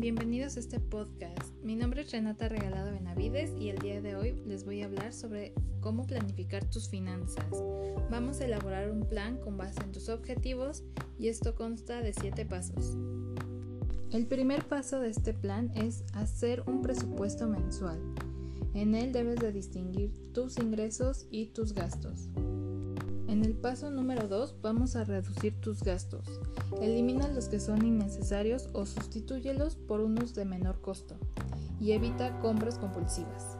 este podcast. Mi nombre es Renata Regalado Benavides y el día de hoy les voy a hablar sobre cómo planificar tus finanzas. Vamos a elaborar un plan con base en tus objetivos y esto consta de 7 pasos. El primer paso de este plan es hacer un presupuesto mensual. En él debes de distinguir tus ingresos y tus gastos. En el paso número 2 vamos a reducir tus gastos. Elimina los que son innecesarios o sustitúyelos por unos de menor costo y evita compras compulsivas.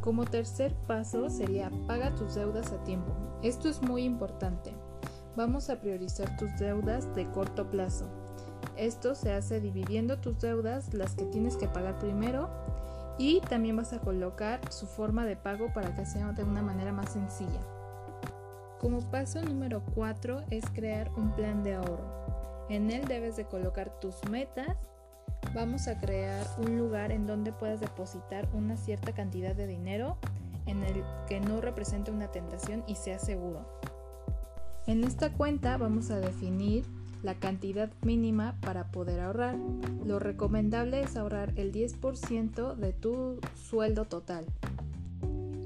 Como tercer paso sería paga tus deudas a tiempo. Esto es muy importante. Vamos a priorizar tus deudas de corto plazo. Esto se hace dividiendo tus deudas, las que tienes que pagar primero, y también vas a colocar su forma de pago para que sea de una manera más sencilla. Como paso número 4 es crear un plan de ahorro. En él debes de colocar tus metas. Vamos a crear un lugar en donde puedas depositar una cierta cantidad de dinero en el que no represente una tentación y sea seguro. En esta cuenta vamos a definir la cantidad mínima para poder ahorrar. Lo recomendable es ahorrar el 10% de tu sueldo total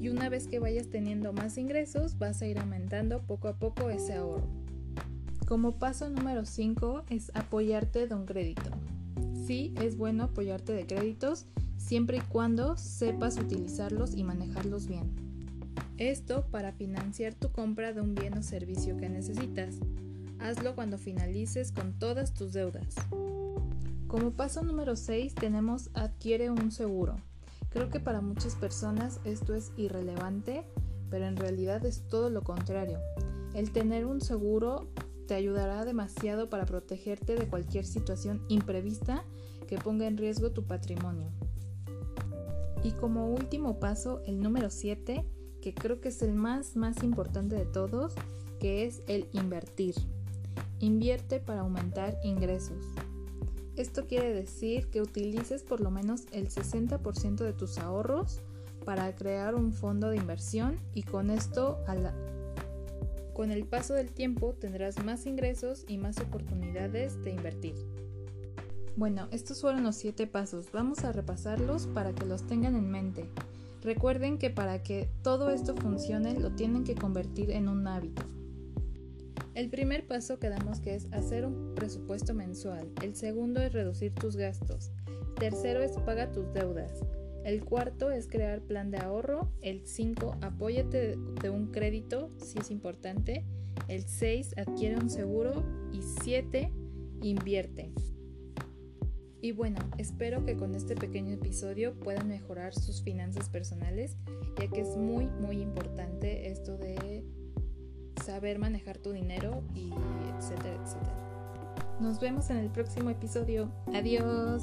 y una vez que vayas teniendo más ingresos vas a ir aumentando poco a poco ese ahorro. Como paso número 5 es apoyarte de un crédito. Sí, es bueno apoyarte de créditos siempre y cuando sepas utilizarlos y manejarlos bien. Esto para financiar tu compra de un bien o servicio que necesitas. Hazlo cuando finalices con todas tus deudas. Como paso número 6 tenemos adquiere un seguro. Creo que para muchas personas esto es irrelevante, pero en realidad es todo lo contrario. El tener un seguro te ayudará demasiado para protegerte de cualquier situación imprevista que ponga en riesgo tu patrimonio. Y como último paso, el número 7, que creo que es el más más importante de todos, que es el invertir. Invierte para aumentar ingresos. Esto quiere decir que utilices por lo menos el 60% de tus ahorros para crear un fondo de inversión y con esto con el paso del tiempo tendrás más ingresos y más oportunidades de invertir. Bueno, estos fueron los 7 pasos. Vamos a repasarlos para que los tengan en mente. Recuerden que para que todo esto funcione lo tienen que convertir en un hábito. El primer paso quedamos que es hacer un presupuesto mensual. El segundo es reducir tus gastos. Tercero es paga tus deudas. El cuarto es crear plan de ahorro. El 5, apóyate de un crédito si es importante. El 6, adquiere un seguro. Y 7, invierte. Y bueno, espero que con este pequeño episodio puedan mejorar sus finanzas personales, ya que es muy, muy importante manejar tu dinero y etcétera, etcétera. Nos vemos en el próximo episodio. Adiós.